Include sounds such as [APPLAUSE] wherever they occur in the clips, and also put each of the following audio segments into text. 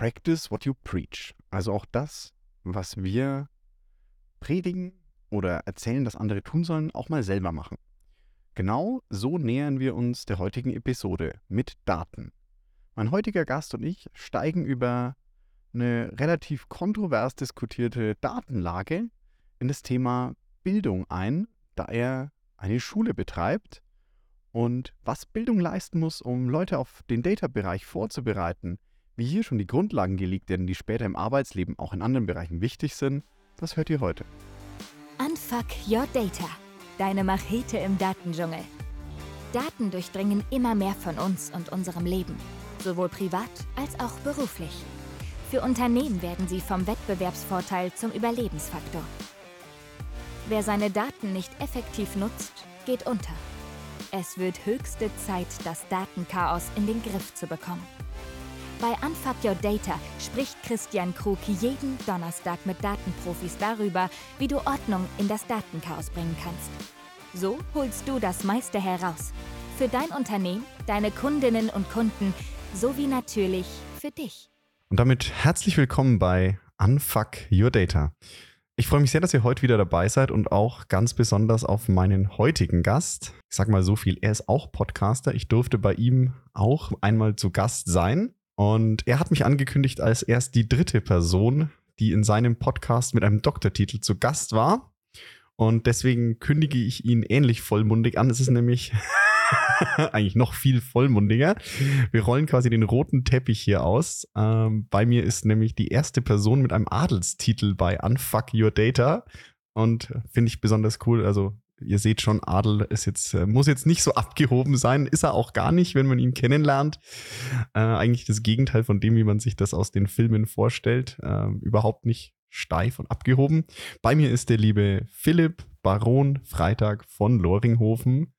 Practice what you preach. Also auch das, was wir predigen oder erzählen, dass andere tun sollen, auch mal selber machen. Genau so nähern wir uns der heutigen Episode mit Daten. Mein heutiger Gast und ich steigen über eine relativ kontrovers diskutierte Datenlage in das Thema Bildung ein, da er eine Schule betreibt und was Bildung leisten muss, um Leute auf den Data-Bereich vorzubereiten, wie hier schon die Grundlagen gelegt werden, die später im Arbeitsleben auch in anderen Bereichen wichtig sind, das hört ihr heute. Unfuck Your Data, deine Machete im Datendschungel. Daten durchdringen immer mehr von uns und unserem Leben, sowohl privat als auch beruflich. Für Unternehmen werden sie vom Wettbewerbsvorteil zum Überlebensfaktor. Wer seine Daten nicht effektiv nutzt, geht unter. Es wird höchste Zeit, das Datenchaos in den Griff zu bekommen. Bei Unfuck Your Data spricht Christian Krug jeden Donnerstag mit Datenprofis darüber, wie du Ordnung in das Datenchaos bringen kannst. So holst du das meiste heraus. Für dein Unternehmen, deine Kundinnen und Kunden sowie natürlich für dich. Und damit herzlich willkommen bei Unfuck Your Data. Ich freue mich sehr, dass ihr heute wieder dabei seid und auch ganz besonders auf meinen heutigen Gast. Ich sage mal so viel, er ist auch Podcaster. Ich durfte bei ihm auch einmal zu Gast sein. Und er hat mich angekündigt als erst die dritte Person, die in seinem Podcast mit einem Doktortitel zu Gast war. Und deswegen kündige ich ihn ähnlich vollmundig an. Es ist nämlich [LAUGHS] eigentlich noch viel vollmundiger. Wir rollen quasi den roten Teppich hier aus. Ähm, bei mir ist nämlich die erste Person mit einem Adelstitel bei Unfuck Your Data. Und finde ich besonders cool. Also ihr seht schon, Adel ist jetzt, äh, muss jetzt nicht so abgehoben sein, ist er auch gar nicht, wenn man ihn kennenlernt. Äh, eigentlich das Gegenteil von dem, wie man sich das aus den Filmen vorstellt. Äh, überhaupt nicht steif und abgehoben. Bei mir ist der liebe Philipp Baron Freitag von Loringhofen.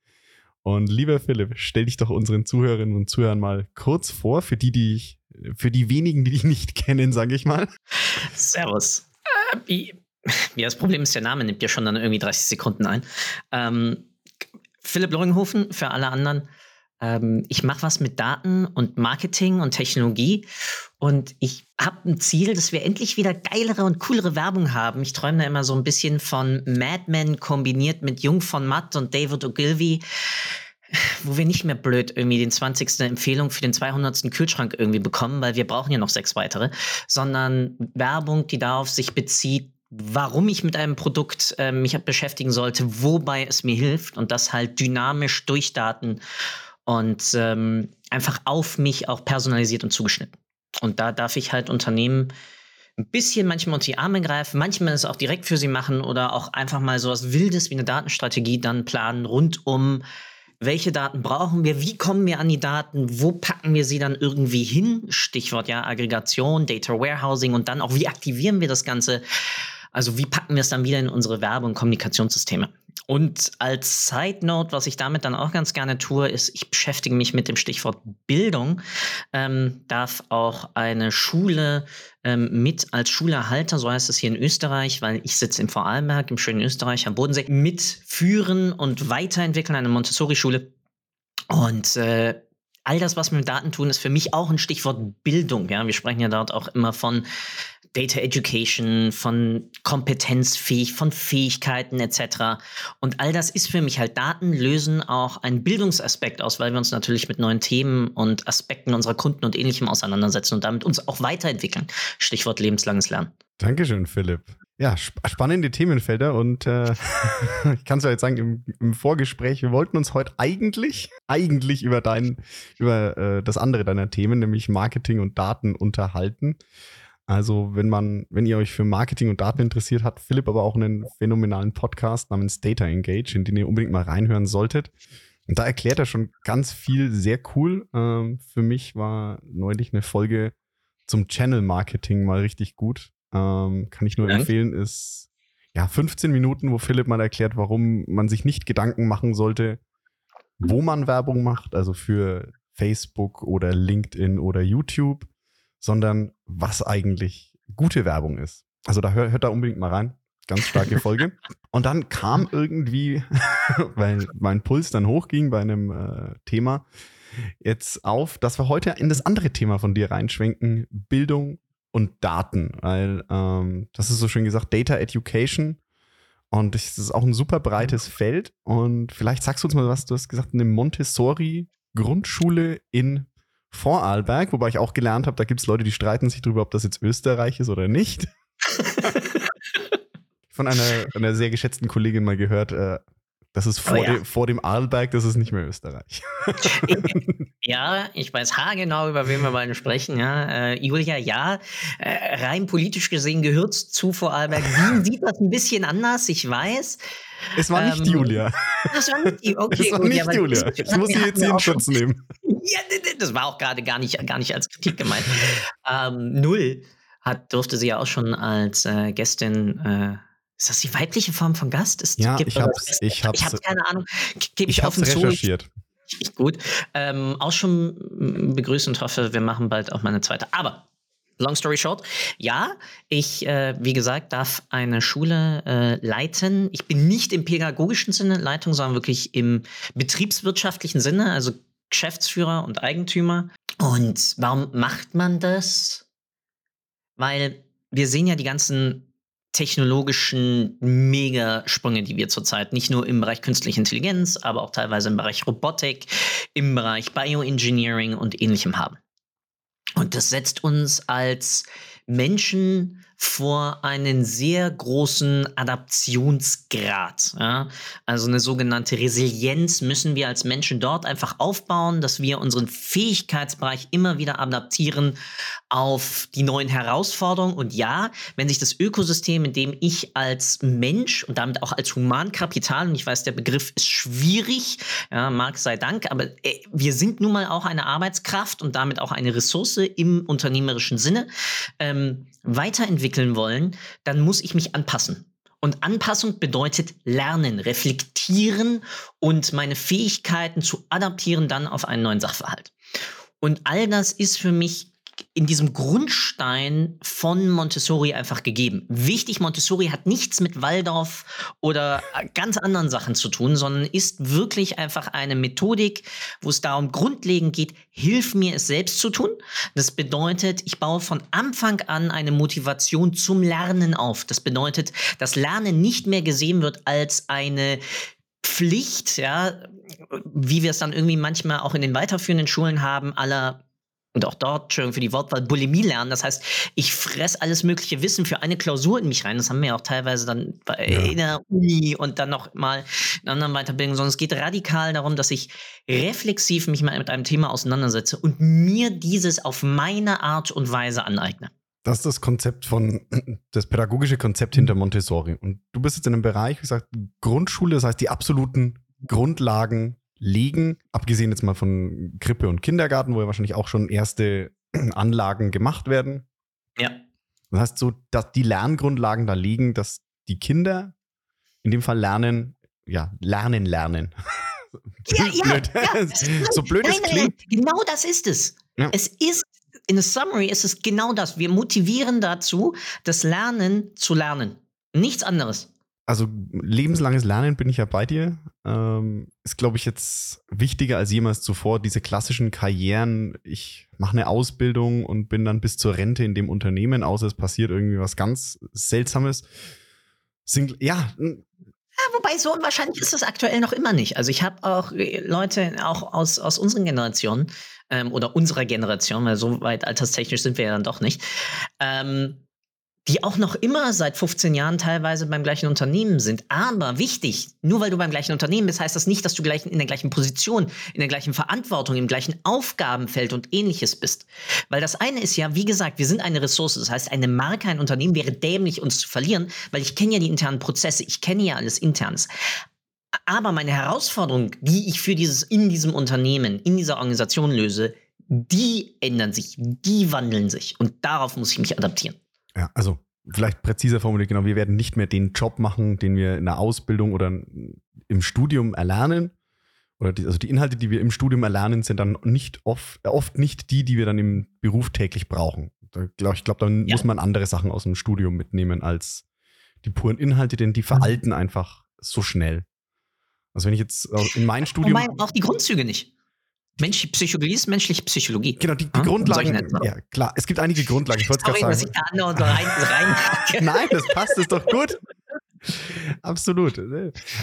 Und lieber Philipp, stell dich doch unseren Zuhörerinnen und Zuhörern mal kurz vor, für die, die ich, für die wenigen, die dich nicht kennen, sage ich mal. Servus. Äh, [LAUGHS] ja, das Problem ist, der Name nimmt ja schon dann irgendwie 30 Sekunden ein. Ähm, Philipp Loringhofen, für alle anderen. Ähm, ich mache was mit Daten und Marketing und Technologie und ich habe ein Ziel, dass wir endlich wieder geilere und coolere Werbung haben. Ich träume da immer so ein bisschen von Mad Men kombiniert mit Jung von Matt und David Ogilvy wo wir nicht mehr blöd irgendwie den 20. Empfehlung für den 200. Kühlschrank irgendwie bekommen, weil wir brauchen ja noch sechs weitere, sondern Werbung, die darauf sich bezieht, warum ich mit einem Produkt äh, mich beschäftigen sollte, wobei es mir hilft und das halt dynamisch durch Daten und ähm, einfach auf mich auch personalisiert und zugeschnitten. Und da darf ich halt Unternehmen ein bisschen manchmal unter die Arme greifen, manchmal es auch direkt für sie machen oder auch einfach mal so was Wildes wie eine Datenstrategie dann planen rund um welche Daten brauchen wir, wie kommen wir an die Daten, wo packen wir sie dann irgendwie hin, Stichwort ja Aggregation, Data Warehousing und dann auch wie aktivieren wir das Ganze, also wie packen wir es dann wieder in unsere Werbe- und Kommunikationssysteme. Und als Side Note, was ich damit dann auch ganz gerne tue, ist, ich beschäftige mich mit dem Stichwort Bildung. Ähm, darf auch eine Schule ähm, mit als Schulerhalter, so heißt es hier in Österreich, weil ich sitze im Vorarlberg, im schönen Österreich am Bodensee, mitführen und weiterentwickeln eine Montessori-Schule. Und äh, all das, was wir mit Daten tun, ist für mich auch ein Stichwort Bildung. Ja, wir sprechen ja dort auch immer von Data Education, von kompetenzfähig, von Fähigkeiten etc. Und all das ist für mich halt Daten lösen auch einen Bildungsaspekt aus, weil wir uns natürlich mit neuen Themen und Aspekten unserer Kunden und ähnlichem auseinandersetzen und damit uns auch weiterentwickeln. Stichwort lebenslanges Lernen. Dankeschön, Philipp. Ja, sp spannende Themenfelder und äh, [LAUGHS] ich kann es ja jetzt sagen, im, im, Vorgespräch, wir wollten uns heute eigentlich, eigentlich über dein, über äh, das andere deiner Themen, nämlich Marketing und Daten unterhalten. Also, wenn man, wenn ihr euch für Marketing und Daten interessiert, hat Philipp aber auch einen phänomenalen Podcast namens Data Engage, in den ihr unbedingt mal reinhören solltet. Und da erklärt er schon ganz viel sehr cool. Ähm, für mich war neulich eine Folge zum Channel Marketing mal richtig gut. Ähm, kann ich nur ja. empfehlen, ist ja 15 Minuten, wo Philipp mal erklärt, warum man sich nicht Gedanken machen sollte, wo man Werbung macht, also für Facebook oder LinkedIn oder YouTube, sondern was eigentlich gute Werbung ist. Also da hört, hört da unbedingt mal rein. Ganz starke Folge. [LAUGHS] Und dann kam irgendwie, [LAUGHS] weil mein Puls dann hochging bei einem äh, Thema, jetzt auf, dass wir heute in das andere Thema von dir reinschwenken, Bildung und Daten, weil ähm, das ist so schön gesagt, Data Education. Und das ist auch ein super breites Feld. Und vielleicht sagst du uns mal was, du hast gesagt, eine Montessori-Grundschule in Vorarlberg, wobei ich auch gelernt habe, da gibt es Leute, die streiten sich darüber, ob das jetzt Österreich ist oder nicht. [LAUGHS] Von einer, einer sehr geschätzten Kollegin mal gehört, äh, das ist vor, oh, ja. dem, vor dem Arlberg, das ist nicht mehr Österreich. [LAUGHS] ja, ich weiß haargenau, über wen wir mal sprechen. Ja. Äh, Julia, ja, äh, rein politisch gesehen gehört es zu Vorarlberg. Wien [LAUGHS] sieht das ein bisschen anders, ich weiß. Es war nicht ähm, Julia. Das war nicht, [LAUGHS] okay, es war nicht ja, Julia. Das, ich muss sie jetzt hier in Schutz nehmen. Ja, das war auch gerade gar nicht, gar nicht als Kritik gemeint. ähm, null hat, durfte sie ja auch schon als äh, Gästin äh, ist das die weibliche Form von Gast? Ist, ja, ich habe ich hab's, ich hab keine Ahnung. Gebe ich, ich offen recherchiert. zu. Ich, gut. Ähm, auch schon begrüßt und hoffe, wir machen bald auch mal eine zweite. Aber Long story short, ja, ich, äh, wie gesagt, darf eine Schule äh, leiten. Ich bin nicht im pädagogischen Sinne Leitung, sondern wirklich im betriebswirtschaftlichen Sinne, also Geschäftsführer und Eigentümer. Und warum macht man das? Weil wir sehen ja die ganzen technologischen Megasprünge, die wir zurzeit nicht nur im Bereich künstliche Intelligenz, aber auch teilweise im Bereich Robotik, im Bereich Bioengineering und ähnlichem haben. Und das setzt uns als Menschen vor einen sehr großen Adaptionsgrad. Ja? Also eine sogenannte Resilienz müssen wir als Menschen dort einfach aufbauen, dass wir unseren Fähigkeitsbereich immer wieder adaptieren auf die neuen Herausforderungen. Und ja, wenn sich das Ökosystem, in dem ich als Mensch und damit auch als Humankapital, und ich weiß, der Begriff ist schwierig, ja, mag sei Dank, aber äh, wir sind nun mal auch eine Arbeitskraft und damit auch eine Ressource im unternehmerischen Sinne. Ähm, weiterentwickeln wollen, dann muss ich mich anpassen. Und Anpassung bedeutet lernen, reflektieren und meine Fähigkeiten zu adaptieren dann auf einen neuen Sachverhalt. Und all das ist für mich in diesem Grundstein von Montessori einfach gegeben. Wichtig, Montessori hat nichts mit Waldorf oder ganz anderen Sachen zu tun, sondern ist wirklich einfach eine Methodik, wo es darum grundlegend geht, hilf mir es selbst zu tun. Das bedeutet, ich baue von Anfang an eine Motivation zum Lernen auf. Das bedeutet, dass Lernen nicht mehr gesehen wird als eine Pflicht, ja, wie wir es dann irgendwie manchmal auch in den weiterführenden Schulen haben, aller und auch dort, Entschuldigung für die Wortwahl, Bulimie lernen. Das heißt, ich fresse alles mögliche Wissen für eine Klausur in mich rein. Das haben wir ja auch teilweise dann ja. in der Uni und dann noch mal in anderen Weiterbildungen, sondern es geht radikal darum, dass ich reflexiv mich mal mit einem Thema auseinandersetze und mir dieses auf meine Art und Weise aneigne. Das ist das Konzept von, [CLEARS THROAT] das pädagogische Konzept hinter Montessori. Und du bist jetzt in einem Bereich, wie gesagt, Grundschule, das heißt die absoluten Grundlagen legen, abgesehen jetzt mal von Krippe und Kindergarten, wo ja wahrscheinlich auch schon erste [CLEARS THROAT] Anlagen gemacht werden. Ja. Das heißt, so, dass die Lerngrundlagen da liegen, dass die Kinder in dem Fall lernen, ja, lernen, lernen. [LAUGHS] Ja, ja, blöd. ja. [LAUGHS] so blöd es klingt. Genau das ist es. Ja. Es ist, in der Summary ist es genau das. Wir motivieren dazu, das Lernen zu lernen. Nichts anderes also lebenslanges Lernen bin ich ja bei dir. Ähm, ist, glaube ich, jetzt wichtiger als jemals zuvor. Diese klassischen Karrieren, ich mache eine Ausbildung und bin dann bis zur Rente in dem Unternehmen, außer es passiert irgendwie was ganz Seltsames. Sind, ja. Ja, wobei so unwahrscheinlich ist das aktuell noch immer nicht. Also ich habe auch äh, Leute auch aus, aus unseren Generationen ähm, oder unserer Generation, weil so weit alterstechnisch sind wir ja dann doch nicht, ähm, die auch noch immer seit 15 Jahren teilweise beim gleichen Unternehmen sind. Aber wichtig, nur weil du beim gleichen Unternehmen bist, heißt das nicht, dass du gleich in der gleichen Position, in der gleichen Verantwortung, im gleichen Aufgabenfeld und ähnliches bist. Weil das eine ist ja, wie gesagt, wir sind eine Ressource. Das heißt, eine Marke, ein Unternehmen wäre dämlich, uns zu verlieren, weil ich kenne ja die internen Prozesse, ich kenne ja alles Internes. Aber meine Herausforderung, die ich für dieses, in diesem Unternehmen, in dieser Organisation löse, die ändern sich, die wandeln sich. Und darauf muss ich mich adaptieren. Ja, also vielleicht präziser formuliert, genau, wir werden nicht mehr den Job machen, den wir in der Ausbildung oder im Studium erlernen. Oder die, also die Inhalte, die wir im Studium erlernen, sind dann nicht oft, oft nicht die, die wir dann im Beruf täglich brauchen. Da glaub, ich glaube, dann ja. muss man andere Sachen aus dem Studium mitnehmen als die puren Inhalte, denn die veralten einfach so schnell. Also wenn ich jetzt in mein Studium. Wobei auch die Grundzüge nicht. Menschliche Psychologie ist menschliche Psychologie. Genau, die, die hm? Grundlagen. Ja, klar. Es gibt einige Grundlagen. Ich wollte gerade sagen. Dass ich da rein, rein [LAUGHS] Nein, das passt, ist doch gut. [LAUGHS] Absolut.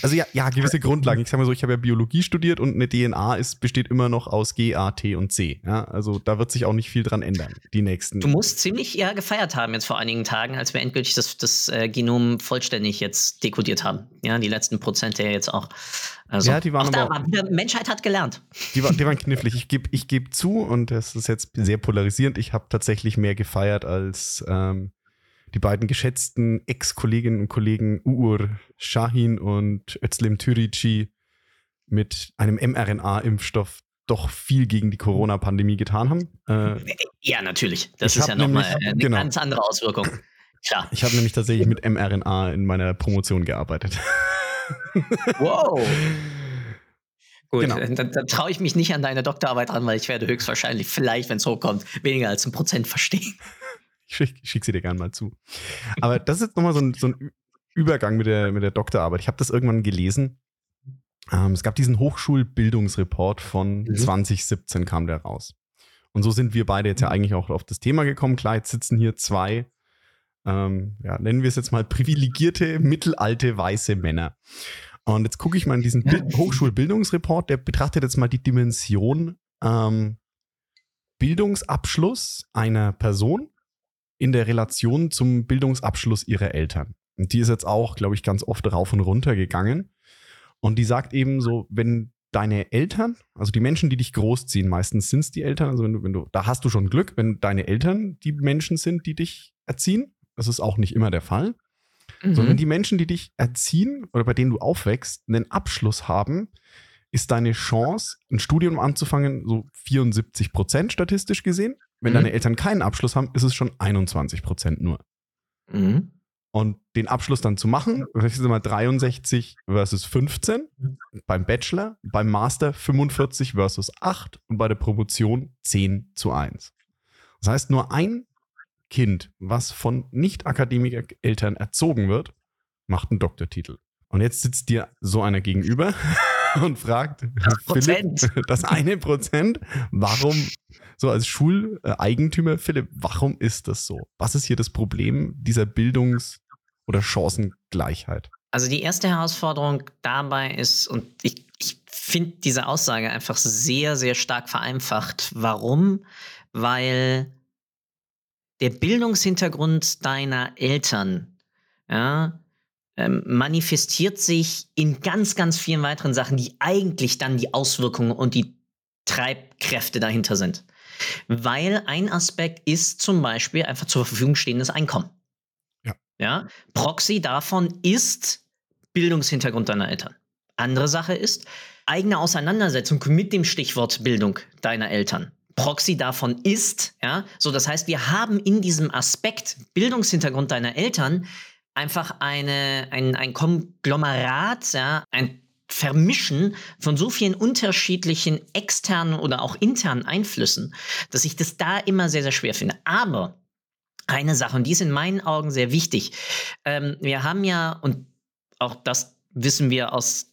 Also ja, ja, gewisse Grundlagen. Ich sage mal so, ich habe ja Biologie studiert und eine DNA ist, besteht immer noch aus G, A, T und C. Ja, also da wird sich auch nicht viel dran ändern, die nächsten. Du musst ziemlich ja gefeiert haben jetzt vor einigen Tagen, als wir endgültig das, das äh, Genom vollständig jetzt dekodiert haben. Ja, die letzten Prozente ja jetzt auch. Also, ja, die waren auch aber, war wieder, Menschheit hat gelernt. Die, war, die waren knifflig. Ich gebe ich geb zu, und das ist jetzt sehr polarisierend, ich habe tatsächlich mehr gefeiert als ähm, die beiden geschätzten Ex-Kolleginnen und Kollegen Uur Shahin und Özlem Türici mit einem mRNA-Impfstoff doch viel gegen die Corona-Pandemie getan haben. Äh, ja, natürlich. Das ist ja nochmal eine genau, ganz andere Auswirkung. Klar. Ich habe nämlich tatsächlich mit mRNA in meiner Promotion gearbeitet. [LAUGHS] Wow. Gut, genau. dann, dann traue ich mich nicht an deine Doktorarbeit ran, weil ich werde höchstwahrscheinlich, vielleicht, wenn es hochkommt, weniger als ein Prozent verstehen. Ich schicke schick sie dir gerne mal zu. Aber das ist jetzt nochmal so ein, so ein Übergang mit der, mit der Doktorarbeit. Ich habe das irgendwann gelesen. Ähm, es gab diesen Hochschulbildungsreport von mhm. 2017 kam der raus. Und so sind wir beide jetzt ja eigentlich auch auf das Thema gekommen. Klar, jetzt sitzen hier zwei, ähm, ja, nennen wir es jetzt mal privilegierte, mittelalte, weiße Männer. Und jetzt gucke ich mal in diesen ja. [LAUGHS] Hochschulbildungsreport, der betrachtet jetzt mal die Dimension ähm, Bildungsabschluss einer Person in der Relation zum Bildungsabschluss ihrer Eltern. Und die ist jetzt auch, glaube ich, ganz oft rauf und runter gegangen. Und die sagt eben so, wenn deine Eltern, also die Menschen, die dich großziehen, meistens sind es die Eltern, also wenn du, wenn du, da hast du schon Glück, wenn deine Eltern die Menschen sind, die dich erziehen. Das ist auch nicht immer der Fall. Mhm. Sondern die Menschen, die dich erziehen oder bei denen du aufwächst, einen Abschluss haben, ist deine Chance, ein Studium anzufangen, so 74 Prozent statistisch gesehen. Wenn mhm. deine Eltern keinen Abschluss haben, ist es schon 21 Prozent nur. Mhm. Und den Abschluss dann zu machen, das ist immer 63 versus 15 beim Bachelor, beim Master 45 versus 8 und bei der Promotion 10 zu 1. Das heißt, nur ein Kind, was von Nicht-Akademiker-Eltern erzogen wird, macht einen Doktortitel. Und jetzt sitzt dir so einer gegenüber [LAUGHS] und fragt Philipp, [LAUGHS] das eine Prozent, warum, so als Schuleigentümer, Philipp, warum ist das so? Was ist hier das Problem dieser Bildungs- oder Chancengleichheit? Also die erste Herausforderung dabei ist, und ich, ich finde diese Aussage einfach sehr, sehr stark vereinfacht. Warum? Weil der Bildungshintergrund deiner Eltern, ja, ähm, manifestiert sich in ganz, ganz vielen weiteren Sachen, die eigentlich dann die Auswirkungen und die Treibkräfte dahinter sind. Weil ein Aspekt ist zum Beispiel einfach zur Verfügung stehendes Einkommen. Ja. ja? Proxy davon ist Bildungshintergrund deiner Eltern. Andere Sache ist eigene Auseinandersetzung mit dem Stichwort Bildung deiner Eltern. Proxy davon ist, ja, so das heißt, wir haben in diesem Aspekt Bildungshintergrund deiner Eltern einfach eine, ein, ein Konglomerat, ja, ein Vermischen von so vielen unterschiedlichen externen oder auch internen Einflüssen, dass ich das da immer sehr, sehr schwer finde. Aber eine Sache, und die ist in meinen Augen sehr wichtig. Ähm, wir haben ja, und auch das wissen wir aus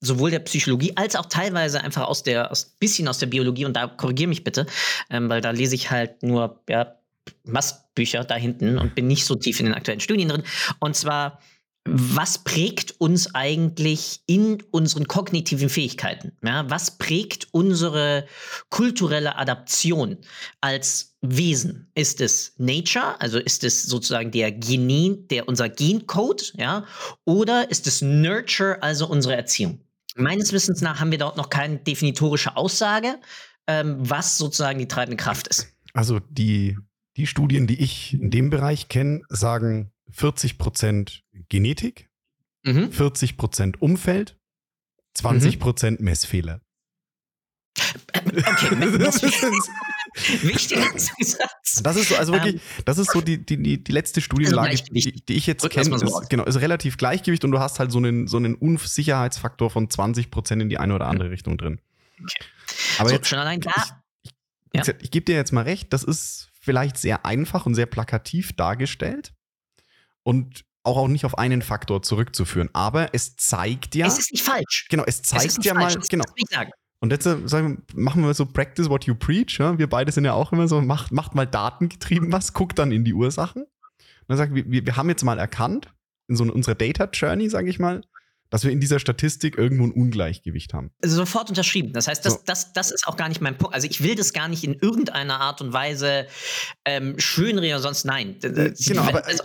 sowohl der Psychologie als auch teilweise einfach aus der, aus bisschen aus der Biologie, und da korrigiere mich bitte, ähm, weil da lese ich halt nur ja, Mastbücher da hinten und bin nicht so tief in den aktuellen Studien drin. Und zwar, was prägt uns eigentlich in unseren kognitiven Fähigkeiten? Ja, was prägt unsere kulturelle Adaption als Wesen? Ist es Nature, also ist es sozusagen der Genin, der unser Gencode, ja, oder ist es Nurture, also unsere Erziehung? Meines Wissens nach haben wir dort noch keine definitorische Aussage, ähm, was sozusagen die treibende Kraft ist. Also die die Studien, die ich in dem Bereich kenne, sagen 40% Genetik, mhm. 40% Umfeld, 20% mhm. Messfehler. Okay, [LAUGHS] Wichtiger Zusatz. Das ist so, also wirklich, um, ähm, das ist so die, die, die letzte Studienlage, also die, die, ich jetzt kenne. So ist, genau, ist relativ Gleichgewicht und du hast halt so einen, so einen Unsicherheitsfaktor von 20% in die eine oder andere Richtung drin. Okay. Aber so, jetzt, schon allein da. Ich, ich, ja. ich gebe dir jetzt mal recht, das ist vielleicht sehr einfach und sehr plakativ dargestellt und auch, auch nicht auf einen Faktor zurückzuführen. Aber es zeigt ja. Es ist nicht falsch. Genau, es zeigt es ja falsch, mal. Genau. Und jetzt äh, sagen, machen wir so Practice what you preach. Ja? Wir beide sind ja auch immer so, macht, macht mal datengetrieben was, guckt dann in die Ursachen. Und dann sagt, wir, wir haben jetzt mal erkannt, in so unserer Data Journey, sage ich mal, dass wir in dieser Statistik irgendwo ein Ungleichgewicht haben. Also sofort unterschrieben. Das heißt, das, so. das, das ist auch gar nicht mein Punkt. Also ich will das gar nicht in irgendeiner Art und Weise ähm, schönreden oder sonst nein. Genau, aber, also,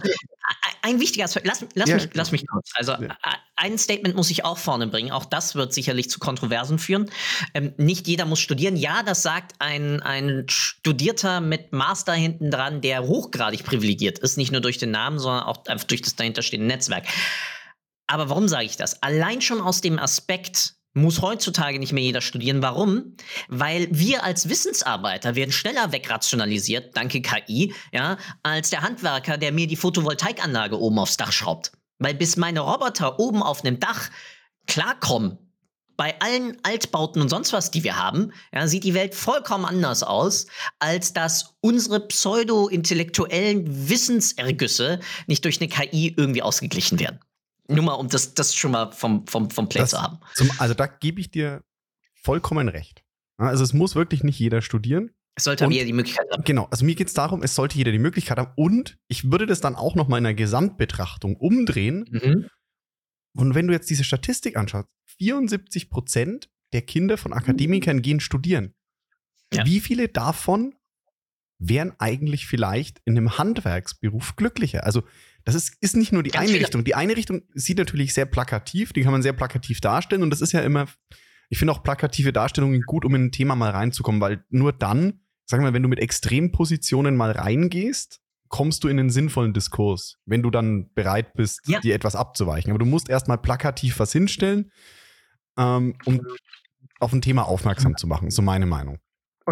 ein wichtiger Aspekt, lass, lass, ja, mich, lass mich kurz. Also ja. ein Statement muss ich auch vorne bringen. Auch das wird sicherlich zu Kontroversen führen. Ähm, nicht jeder muss studieren. Ja, das sagt ein, ein Studierter mit Master hinten dran, der hochgradig privilegiert ist. Nicht nur durch den Namen, sondern auch einfach durch das dahinterstehende Netzwerk. Aber warum sage ich das? Allein schon aus dem Aspekt, muss heutzutage nicht mehr jeder studieren. Warum? Weil wir als Wissensarbeiter werden schneller wegrationalisiert, danke KI, ja, als der Handwerker, der mir die Photovoltaikanlage oben aufs Dach schraubt. Weil bis meine Roboter oben auf einem Dach klarkommen, bei allen Altbauten und sonst was, die wir haben, ja, sieht die Welt vollkommen anders aus, als dass unsere pseudo-intellektuellen Wissensergüsse nicht durch eine KI irgendwie ausgeglichen werden. Nur mal, um das, das schon mal vom, vom, vom Play das, zu haben. Zum, also da gebe ich dir vollkommen recht. Also es muss wirklich nicht jeder studieren. Es sollte aber jeder die Möglichkeit haben. Genau, also mir geht es darum, es sollte jeder die Möglichkeit haben. Und ich würde das dann auch noch mal in einer Gesamtbetrachtung umdrehen. Mhm. Und wenn du jetzt diese Statistik anschaust, 74 Prozent der Kinder von Akademikern gehen studieren. Ja. Wie viele davon wären eigentlich vielleicht in einem Handwerksberuf glücklicher? Also das ist, ist nicht nur die Ganz eine viele. Richtung. Die eine Richtung sieht natürlich sehr plakativ, die kann man sehr plakativ darstellen und das ist ja immer, ich finde auch plakative Darstellungen gut, um in ein Thema mal reinzukommen, weil nur dann, sagen wir, wenn du mit Extrempositionen mal reingehst, kommst du in einen sinnvollen Diskurs, wenn du dann bereit bist, ja. dir etwas abzuweichen. Aber du musst erstmal plakativ was hinstellen, ähm, um auf ein Thema aufmerksam zu machen, so meine Meinung.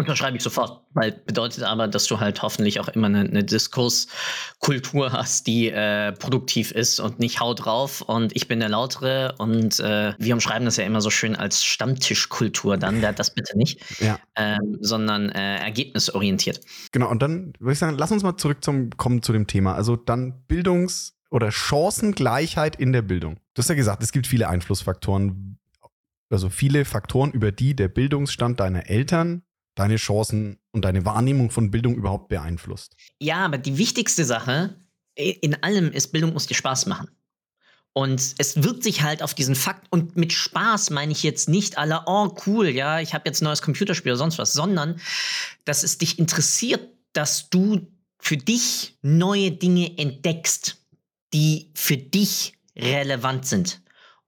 Unterschreibe ich sofort, weil bedeutet aber, dass du halt hoffentlich auch immer eine, eine Diskurskultur hast, die äh, produktiv ist und nicht haut drauf und ich bin der Lautere und äh, wir umschreiben das ja immer so schön als Stammtischkultur dann, das bitte nicht, ja. ähm, sondern äh, ergebnisorientiert. Genau, und dann würde ich sagen, lass uns mal zurück zum kommen zu dem Thema. Also dann Bildungs- oder Chancengleichheit in der Bildung. Du hast ja gesagt, es gibt viele Einflussfaktoren, also viele Faktoren, über die der Bildungsstand deiner Eltern deine Chancen und deine Wahrnehmung von Bildung überhaupt beeinflusst. Ja, aber die wichtigste Sache in allem ist, Bildung muss dir Spaß machen. Und es wirkt sich halt auf diesen Fakt, und mit Spaß meine ich jetzt nicht alle, oh cool, ja, ich habe jetzt ein neues Computerspiel oder sonst was, sondern dass es dich interessiert, dass du für dich neue Dinge entdeckst, die für dich relevant sind.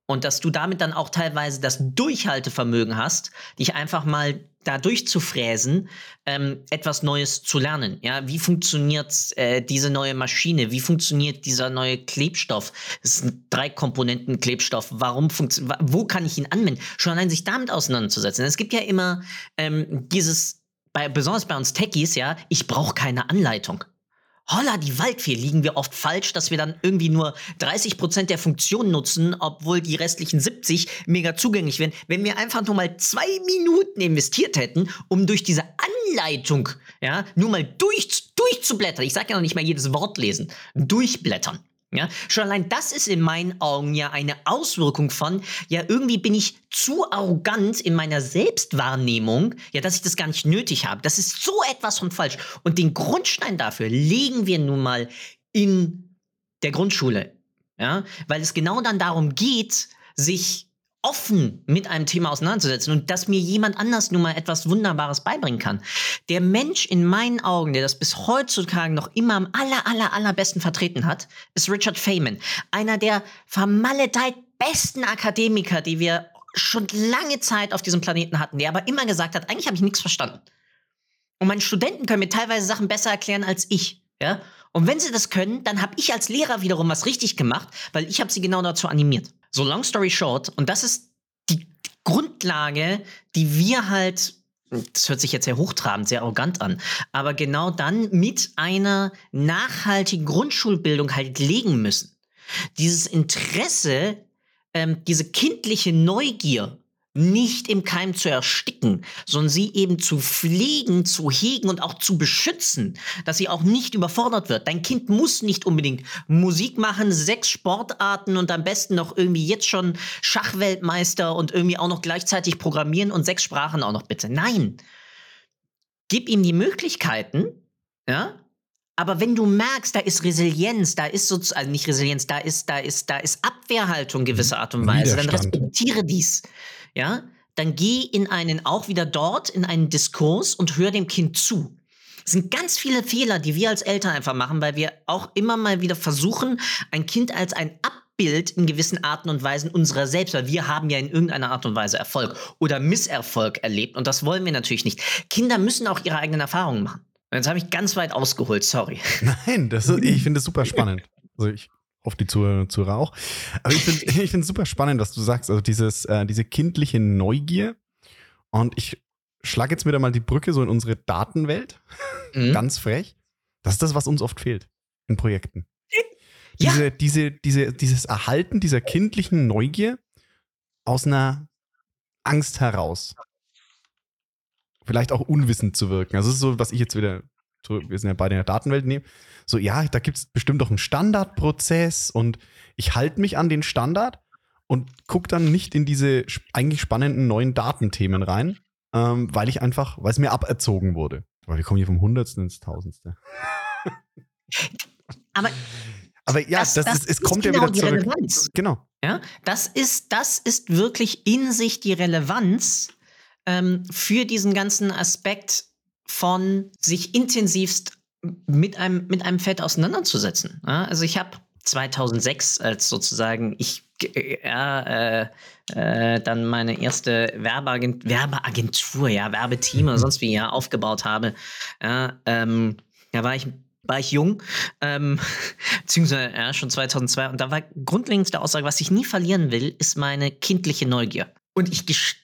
Und dass du damit dann auch teilweise das Durchhaltevermögen hast, dich einfach mal da durchzufräsen, ähm, etwas Neues zu lernen. Ja, wie funktioniert äh, diese neue Maschine? Wie funktioniert dieser neue Klebstoff? Es ist ein drei Komponenten Klebstoff. Warum funktioniert? Wo kann ich ihn anwenden? Schon allein sich damit auseinanderzusetzen. Es gibt ja immer ähm, dieses, bei, besonders bei uns Techies, ja, ich brauche keine Anleitung. Holla, die Waldfee liegen wir oft falsch, dass wir dann irgendwie nur 30 Prozent der Funktionen nutzen, obwohl die restlichen 70 mega zugänglich wären. Wenn wir einfach nur mal zwei Minuten investiert hätten, um durch diese Anleitung, ja, nur mal durch, durchzublättern. Ich sage ja noch nicht mal jedes Wort lesen. Durchblättern. Ja, schon allein das ist in meinen Augen ja eine Auswirkung von, ja, irgendwie bin ich zu arrogant in meiner Selbstwahrnehmung, ja, dass ich das gar nicht nötig habe. Das ist so etwas von falsch. Und den Grundstein dafür legen wir nun mal in der Grundschule. Ja, weil es genau dann darum geht, sich offen mit einem Thema auseinanderzusetzen und dass mir jemand anders nun mal etwas Wunderbares beibringen kann. Der Mensch in meinen Augen, der das bis heutzutage noch immer am aller, aller, allerbesten vertreten hat, ist Richard Feynman. Einer der vermaledeit besten Akademiker, die wir schon lange Zeit auf diesem Planeten hatten, der aber immer gesagt hat, eigentlich habe ich nichts verstanden. Und meine Studenten können mir teilweise Sachen besser erklären als ich. Ja? Und wenn sie das können, dann habe ich als Lehrer wiederum was richtig gemacht, weil ich habe sie genau dazu animiert. So long story short, und das ist die Grundlage, die wir halt das hört sich jetzt sehr hochtrabend, sehr arrogant an, aber genau dann mit einer nachhaltigen Grundschulbildung halt legen müssen. Dieses Interesse, ähm, diese kindliche Neugier nicht im Keim zu ersticken, sondern sie eben zu pflegen, zu hegen und auch zu beschützen, dass sie auch nicht überfordert wird. Dein Kind muss nicht unbedingt Musik machen, sechs Sportarten und am besten noch irgendwie jetzt schon Schachweltmeister und irgendwie auch noch gleichzeitig programmieren und sechs Sprachen auch noch bitte. Nein. Gib ihm die Möglichkeiten, ja, aber wenn du merkst, da ist Resilienz, da ist sozusagen, also nicht Resilienz, da ist, da ist, da ist Abwehrhaltung gewisser Art und Weise, dann respektiere dies ja, dann geh in einen, auch wieder dort, in einen Diskurs und hör dem Kind zu. Es sind ganz viele Fehler, die wir als Eltern einfach machen, weil wir auch immer mal wieder versuchen, ein Kind als ein Abbild in gewissen Arten und Weisen unserer selbst, weil wir haben ja in irgendeiner Art und Weise Erfolg oder Misserfolg erlebt und das wollen wir natürlich nicht. Kinder müssen auch ihre eigenen Erfahrungen machen. jetzt habe ich ganz weit ausgeholt, sorry. Nein, das ist, ich finde es super spannend. Also ich hoffe die Zuhörer auch. Aber ich finde [LAUGHS] ich finde super spannend, was du sagst. Also dieses, äh, diese kindliche Neugier. Und ich schlage jetzt wieder mal die Brücke so in unsere Datenwelt. [LAUGHS] Mhm. Ganz frech. Das ist das, was uns oft fehlt in Projekten. Diese, ja. diese, diese, dieses Erhalten dieser kindlichen Neugier aus einer Angst heraus. Vielleicht auch unwissend zu wirken. Also, das ist so, was ich jetzt wieder, wir sind ja beide in der Datenwelt nehmen so, ja, da gibt es bestimmt doch einen Standardprozess und ich halte mich an den Standard und gucke dann nicht in diese eigentlich spannenden neuen Datenthemen rein, ähm, weil ich einfach, weil es mir aberzogen wurde. Weil wir kommen hier vom Hundertsten ins Tausendste. [LAUGHS] Aber, Aber ja, das, das, das ist, es kommt genau ja wieder zurück. Relevanz. Genau. Ja, das ist, das ist wirklich in sich die Relevanz ähm, für diesen ganzen Aspekt von sich intensivst mit einem, mit einem Feld auseinanderzusetzen. Ja, also ich habe 2006 als sozusagen ich ja, äh, äh, dann meine erste Werbeagent Werbeagentur, ja, Werbeteam oder sonst wie ja aufgebaut habe. Ja, ähm, da war ich war ich jung, ähm, [LAUGHS] beziehungsweise ja, schon 2002 und da war grundlegendste Aussage, was ich nie verlieren will, ist meine kindliche Neugier. Und ich gestehe,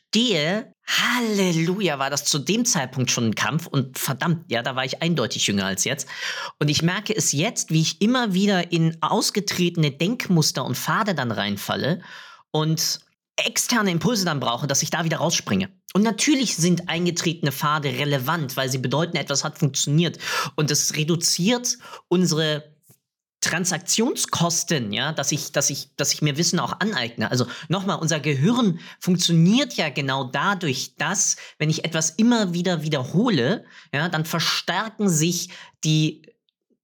Halleluja, war das zu dem Zeitpunkt schon ein Kampf und verdammt, ja, da war ich eindeutig jünger als jetzt. Und ich merke es jetzt, wie ich immer wieder in ausgetretene Denkmuster und Pfade dann reinfalle und externe Impulse dann brauche, dass ich da wieder rausspringe. Und natürlich sind eingetretene Pfade relevant, weil sie bedeuten, etwas hat funktioniert. Und es reduziert unsere Transaktionskosten, ja, dass ich, dass ich, dass ich mir Wissen auch aneigne. Also nochmal, unser Gehirn funktioniert ja genau dadurch, dass, wenn ich etwas immer wieder wiederhole, ja, dann verstärken sich die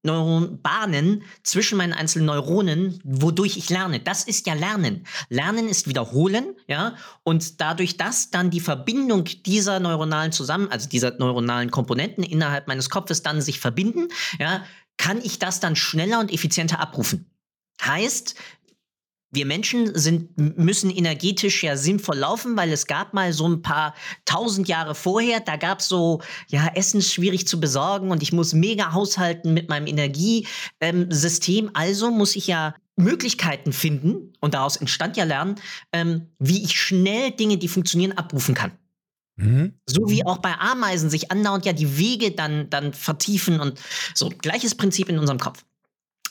Neuronbahnen zwischen meinen einzelnen Neuronen, wodurch ich lerne. Das ist ja Lernen. Lernen ist Wiederholen, ja, und dadurch, dass dann die Verbindung dieser neuronalen zusammen, also dieser neuronalen Komponenten innerhalb meines Kopfes dann sich verbinden, ja, kann ich das dann schneller und effizienter abrufen. Heißt, wir Menschen sind, müssen energetisch ja sinnvoll laufen, weil es gab mal so ein paar tausend Jahre vorher, da gab es so, ja, Essen schwierig zu besorgen und ich muss mega haushalten mit meinem Energiesystem. Ähm, also muss ich ja Möglichkeiten finden und daraus entstand ja Lernen, ähm, wie ich schnell Dinge, die funktionieren, abrufen kann. Mhm. So wie auch bei Ameisen sich andauernd ja die Wege dann, dann vertiefen und so. Gleiches Prinzip in unserem Kopf.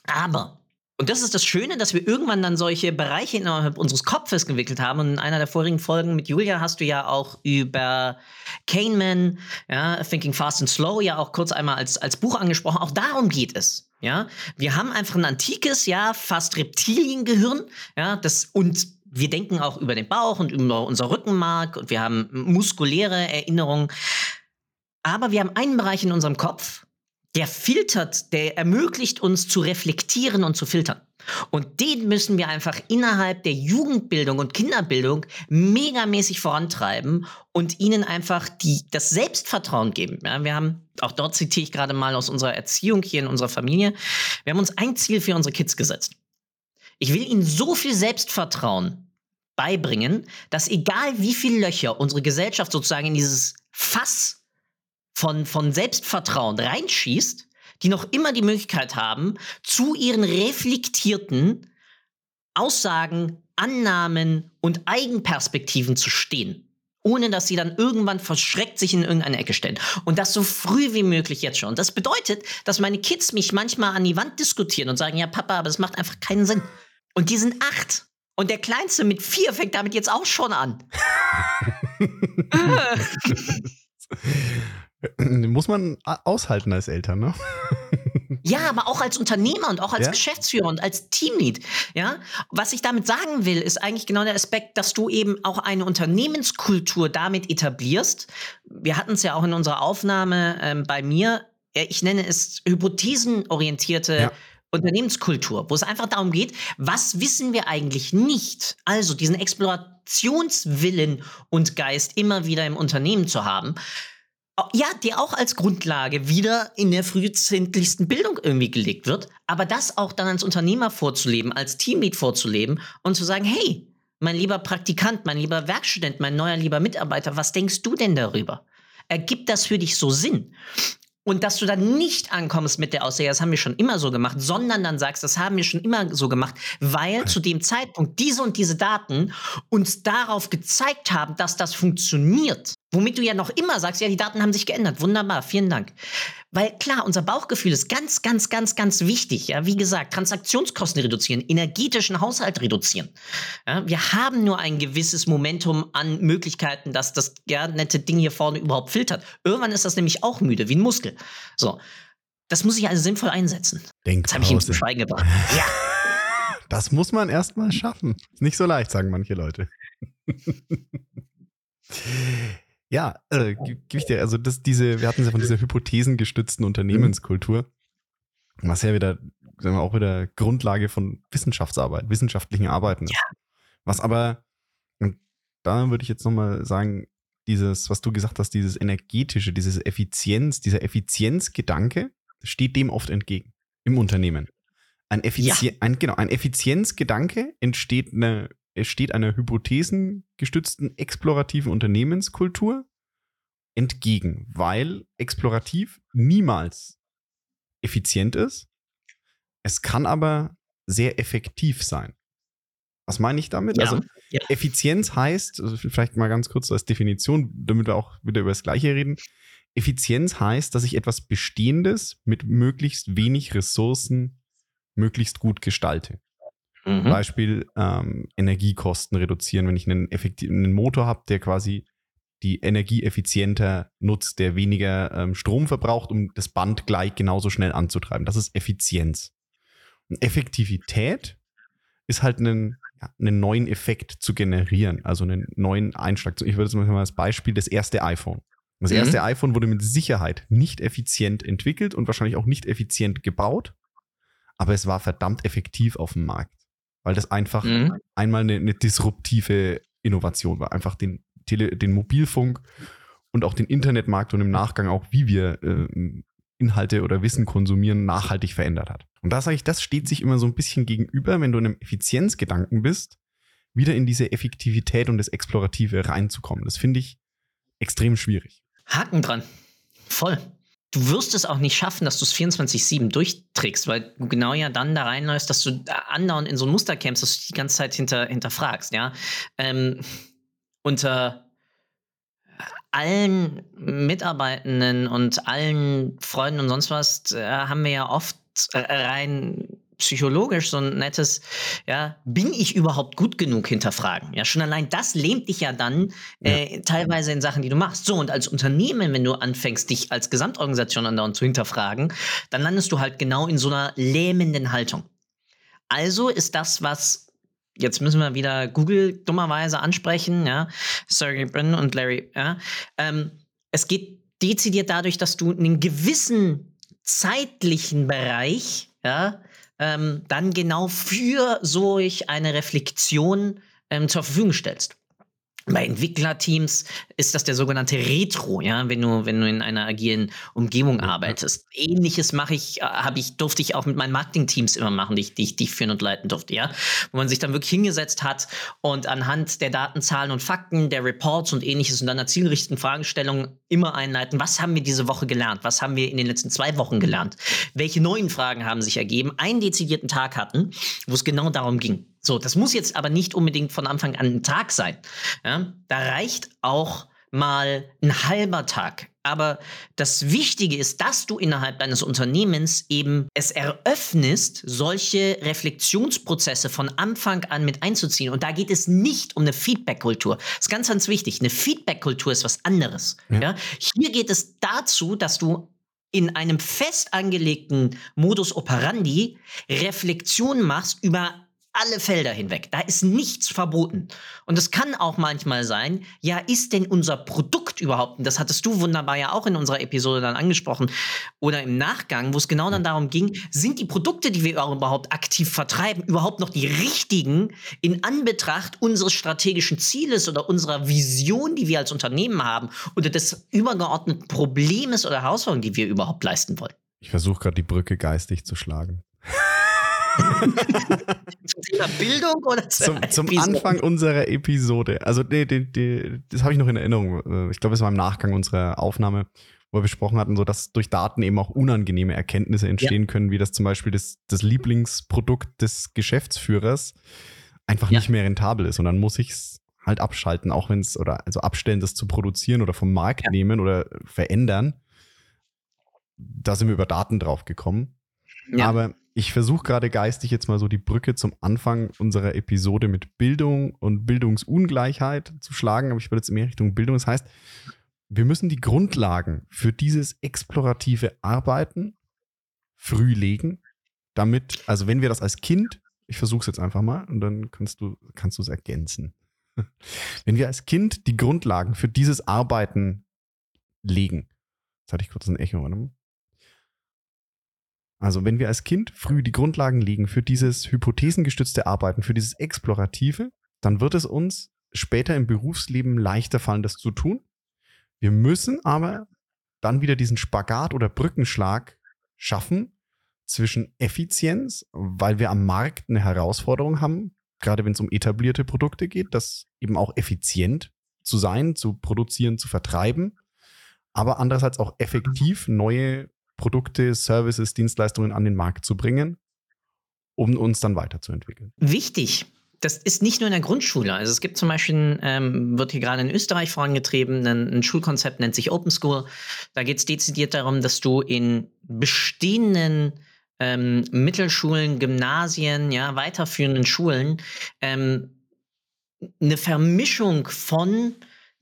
Aber, und das ist das Schöne, dass wir irgendwann dann solche Bereiche innerhalb unseres Kopfes entwickelt haben. Und in einer der vorigen Folgen mit Julia hast du ja auch über Kahneman, ja, Thinking Fast and Slow, ja auch kurz einmal als, als Buch angesprochen. Auch darum geht es. Ja, wir haben einfach ein antikes, ja, fast Reptiliengehirn, ja, das und wir denken auch über den Bauch und über unser Rückenmark und wir haben muskuläre Erinnerungen. Aber wir haben einen Bereich in unserem Kopf, der filtert, der ermöglicht uns zu reflektieren und zu filtern. Und den müssen wir einfach innerhalb der Jugendbildung und Kinderbildung megamäßig vorantreiben und ihnen einfach die, das Selbstvertrauen geben. Ja, wir haben, auch dort zitiere ich gerade mal aus unserer Erziehung hier in unserer Familie, wir haben uns ein Ziel für unsere Kids gesetzt. Ich will ihnen so viel Selbstvertrauen beibringen, dass egal wie viele Löcher unsere Gesellschaft sozusagen in dieses Fass von, von Selbstvertrauen reinschießt, die noch immer die Möglichkeit haben, zu ihren reflektierten Aussagen, Annahmen und Eigenperspektiven zu stehen. Ohne dass sie dann irgendwann verschreckt sich in irgendeine Ecke stellen. Und das so früh wie möglich jetzt schon. Das bedeutet, dass meine Kids mich manchmal an die Wand diskutieren und sagen, ja, Papa, aber das macht einfach keinen Sinn. Und die sind acht. Und der Kleinste mit vier fängt damit jetzt auch schon an. [LAUGHS] Muss man aushalten als Eltern, ne? [LAUGHS] Ja, aber auch als Unternehmer und auch als Ja. Geschäftsführer und als Teamlead. Ja, was ich damit sagen will, ist eigentlich genau der Aspekt, dass du eben auch eine Unternehmenskultur damit etablierst. Wir hatten es ja auch in unserer Aufnahme ähm, bei mir. Ich nenne es hypothesenorientierte Ja. Unternehmenskultur, wo es einfach darum geht, was wissen wir eigentlich nicht? Also diesen Explorationswillen und Geist immer wieder im Unternehmen zu haben. Ja, der auch als Grundlage wieder in der frühzeitigsten Bildung irgendwie gelegt wird, aber das auch dann als Unternehmer vorzuleben, als Teamlead vorzuleben und zu sagen, hey, mein lieber Praktikant, mein lieber Werkstudent, mein neuer lieber Mitarbeiter, was denkst du denn darüber? Ergibt das für dich so Sinn? Und dass du dann nicht ankommst mit der Aussage, das haben wir schon immer so gemacht, sondern dann sagst, das haben wir schon immer so gemacht, weil zu dem Zeitpunkt diese und diese Daten uns darauf gezeigt haben, dass das funktioniert. Womit du ja noch immer sagst, ja, die Daten haben sich geändert. Wunderbar, vielen Dank. Weil klar, unser Bauchgefühl ist ganz, ganz, ganz, ganz wichtig. Ja, wie gesagt, Transaktionskosten reduzieren, energetischen Haushalt reduzieren. Ja, wir haben nur ein gewisses Momentum an Möglichkeiten, dass das ja, nette Ding hier vorne überhaupt filtert. Irgendwann ist das nämlich auch müde, wie ein Muskel. So. Das muss ich also sinnvoll einsetzen. Das habe ich ihm zum Denkpause. Schweigen gebracht. [LAUGHS] Ja. Das muss man erstmal schaffen. Ist nicht so leicht, sagen manche Leute. Ja, äh, gebe ich dir, also das, diese, wir hatten es ja von dieser hypothesengestützten Unternehmenskultur, was ja wieder, sagen wir, auch wieder Grundlage von Wissenschaftsarbeit, wissenschaftlichen Arbeiten ist. Was aber, und da würde ich jetzt nochmal sagen, dieses, was du gesagt hast, dieses energetische, dieses Effizienz, dieser Effizienzgedanke steht dem oft entgegen im Unternehmen. Ein, Effizien ein, genau, ein Effizienzgedanke entsteht, eine, entsteht einer hypothesengestützten explorativen Unternehmenskultur entgegen, weil explorativ niemals effizient ist. Es kann aber sehr effektiv sein. Was meine ich damit? Ja. Also Ja. Effizienz heißt, also vielleicht mal ganz kurz als Definition, damit wir auch wieder über das Gleiche reden. Effizienz heißt, dass ich etwas Bestehendes mit möglichst wenig Ressourcen möglichst gut gestalte. Mhm. Beispiel ähm, Energiekosten reduzieren, wenn ich einen, effektiv- einen Motor habe, der quasi die Energie effizienter nutzt, der weniger ähm, Strom verbraucht, um das Band gleich genauso schnell anzutreiben. Das ist Effizienz. Und Effektivität ist halt einen, ja, einen neuen Effekt zu generieren, also einen neuen Einschlag. Ich würde jetzt mal als Beispiel das erste iPhone. Das Mhm. erste iPhone wurde mit Sicherheit nicht effizient entwickelt und wahrscheinlich auch nicht effizient gebaut, aber es war verdammt effektiv auf dem Markt, weil das einfach Mhm. einmal eine, eine disruptive Innovation war. Einfach den, Tele, den Mobilfunk und auch den Internetmarkt und im Nachgang auch, wie wir äh, Inhalte oder Wissen konsumieren, nachhaltig verändert hat. Und da sage ich, das steht sich immer so ein bisschen gegenüber, wenn du in einem Effizienzgedanken bist, wieder in diese Effektivität und das Explorative reinzukommen. Das finde ich extrem schwierig. Haken dran. Voll. Du wirst es auch nicht schaffen, dass du es 24-7 durchträgst, weil du genau ja dann da reinläufst, dass du da andauernd in so ein Muster kämpfst, dass du die ganze Zeit hinter, hinterfragst, ja. Ähm, unter allen Mitarbeitenden und allen Freunden und sonst was äh, haben wir ja oft äh, rein psychologisch so ein nettes, ja, bin ich überhaupt gut genug hinterfragen? Ja, schon allein das lähmt dich ja dann äh, teilweise in Sachen, die du machst. So, und als Unternehmen, wenn du anfängst, dich als Gesamtorganisation andauernd zu hinterfragen, dann landest du halt genau in so einer lähmenden Haltung. Also ist das, was jetzt müssen wir wieder Google dummerweise ansprechen, ja, Sergey Brin und Larry, ja, ähm, es geht dezidiert dadurch, dass du einen gewissen zeitlichen Bereich, ja, ähm, dann genau für solch eine Reflexion ähm, zur Verfügung stellst. Bei Entwicklerteams ist das der sogenannte Retro, ja, wenn du, wenn du in einer agilen Umgebung arbeitest. Ähnliches mache ich, äh, habe ich, durfte ich auch mit meinen Marketingteams immer machen, die ich, die, ich, die ich führen und leiten durfte, ja. Wo man sich dann wirklich hingesetzt hat und anhand der Daten, Zahlen und Fakten, der Reports und ähnliches und dann einer zielgerichteten Fragestellung immer einleiten, was haben wir diese Woche gelernt? Was haben wir in den letzten zwei Wochen gelernt? Welche neuen Fragen haben sich ergeben? Einen dezidierten Tag hatten, wo es genau darum ging. So, das muss jetzt aber nicht unbedingt von Anfang an ein Tag sein. Ja, da reicht auch mal ein halber Tag Aber das Wichtige ist, dass du innerhalb deines Unternehmens eben es eröffnest, solche Reflexionsprozesse von Anfang an mit einzuziehen. Und da geht es nicht um eine Feedback-Kultur. Das ist ganz, ganz wichtig. Eine Feedback-Kultur ist was anderes. Ja. ja. Hier geht es dazu, dass du in einem fest angelegten Modus operandi Reflexion machst über alle Felder hinweg. Da ist nichts verboten. Und es kann auch manchmal sein, ja, ist denn unser Produkt überhaupt, und das hattest du wunderbar ja auch in unserer Episode dann angesprochen, oder im Nachgang, wo es genau dann darum ging, sind die Produkte, die wir überhaupt aktiv vertreiben, überhaupt noch die richtigen in Anbetracht unseres strategischen Zieles oder unserer Vision, die wir als Unternehmen haben, oder des übergeordneten Problems oder Herausforderungen, die wir überhaupt leisten wollen. Ich versuche gerade die Brücke geistig zu schlagen. [LAUGHS] zum Thema Bildung oder zum, zum Anfang unserer Episode. Also, nee, nee, nee, das habe ich noch in Erinnerung. Äh, ich glaube, es war im Nachgang unserer Aufnahme, wo wir besprochen hatten, so dass durch Daten eben auch unangenehme Erkenntnisse entstehen ja. können, wie das zum Beispiel das, das Lieblingsprodukt des Geschäftsführers einfach ja. nicht mehr rentabel ist. Und dann muss ich es halt abschalten, auch wenn es, oder also abstellen, das zu produzieren oder vom Markt ja. nehmen oder verändern. Da sind wir über Daten drauf gekommen. Aber ich versuche gerade geistig jetzt mal so die Brücke zum Anfang unserer Episode mit Bildung und Bildungsungleichheit zu schlagen, aber ich würde jetzt mehr Richtung Bildung. Das heißt, wir müssen die Grundlagen für dieses explorative Arbeiten früh legen, damit, also wenn wir das als Kind, ich versuche es jetzt einfach mal und dann kannst du kannst es ergänzen. [LAUGHS] Wenn wir als Kind die Grundlagen für dieses Arbeiten legen, jetzt hatte ich kurz ein Echo, warte. Also wenn wir als Kind früh die Grundlagen legen für dieses hypothesengestützte Arbeiten, für dieses Explorative, dann wird es uns später im Berufsleben leichter fallen, das zu tun. Wir müssen aber dann wieder diesen Spagat oder Brückenschlag schaffen zwischen Effizienz, weil wir am Markt eine Herausforderung haben, gerade wenn es um etablierte Produkte geht, das eben auch effizient zu sein, zu produzieren, zu vertreiben, aber andererseits auch effektiv neue Produkte, Services, Dienstleistungen an den Markt zu bringen, um uns dann weiterzuentwickeln. Wichtig. Das ist nicht nur in der Grundschule. Also es gibt zum Beispiel, ähm, wird hier gerade in Österreich vorangetrieben, ein, ein Schulkonzept nennt sich Open School. Da geht es dezidiert darum, dass du in bestehenden ähm, Mittelschulen, Gymnasien, ja, weiterführenden Schulen ähm, eine Vermischung von